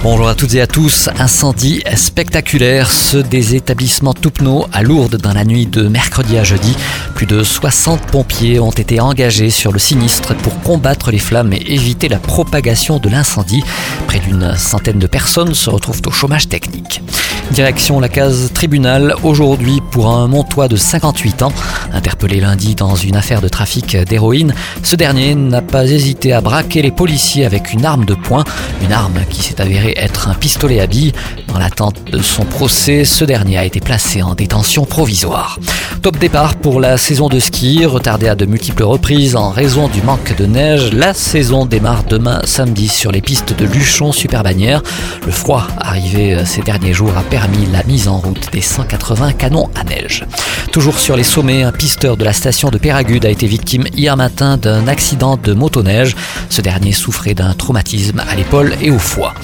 Bonjour à toutes et à tous. Incendie spectaculaire, ceux des établissements Toupneau à Lourdes dans la nuit de mercredi à jeudi. Plus de 60 pompiers ont été engagés sur le sinistre pour combattre les flammes et éviter la propagation de l'incendie. Près d'une centaine de personnes se retrouvent au chômage technique. Direction la case tribunal aujourd'hui pour un Montois de 58 ans. Interpellé lundi dans une affaire de trafic d'héroïne, ce dernier n'a pas hésité à braquer les policiers avec une arme de poing, une arme qui s'est avérée être un pistolet à billes. Dans l'attente de son procès, ce dernier a été placé en détention provisoire. Top départ pour la saison de ski, retardée à de multiples reprises en raison du manque de neige. La saison démarre demain samedi sur les pistes de Luchon Super Bagnères. Le froid arrivé ces derniers jours a permis la mise en route des 180 canons à neige. Toujours sur les sommets, un pisteur de la station de Péragude a été victime hier matin d'un accident de motoneige. Ce dernier souffrait d'un traumatisme à l'épaule et au foie.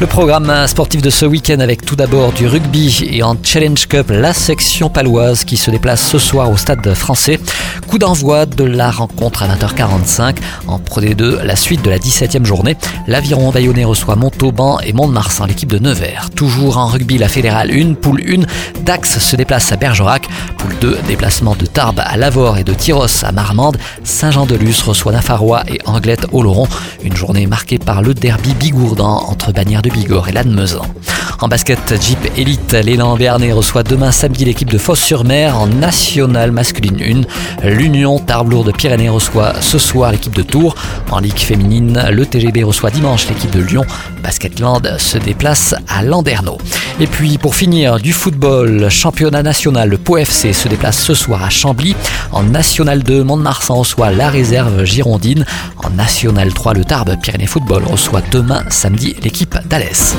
Le programme sportif de ce week-end avec tout d'abord du rugby et en Challenge Cup, la section paloise qui se déplace ce soir au stade français. Coup d'envoi de la rencontre à 20h45 en Pro D2, la suite de la 17e journée. L'Aviron Bayonnais reçoit Montauban et Mont-de-Marsan, l'équipe de Nevers. Toujours en rugby, la fédérale 1, poule 1, Dax se déplace à Bergerac. Poule 2, déplacement de Tarbes à Lavore et de Tyros à Marmande. Saint-Jean-de-Luz reçoit Nafarrois et Anglette au Laurent. Une journée marquée par le derby bigourdan entre Bagnères de Bigorre et Lannemezan. En basket Jeep Elite, l'élan Béarnais reçoit demain samedi l'équipe de Fosse-sur-Mer en nationale masculine 1. L'Union Tarbes-Lourdes Pyrénées reçoit ce soir l'équipe de Tours. En Ligue féminine, le TGB reçoit dimanche l'équipe de Lyon. Basketland se déplace à Landerneau. Et puis pour finir, du football, championnat national, le Pau FC se déplace ce soir à Chambly. En National 2, Mont-de-Marsan reçoit la réserve girondine. En National 3, le Tarbes Pyrénées Football reçoit demain samedi l'équipe d'Alès.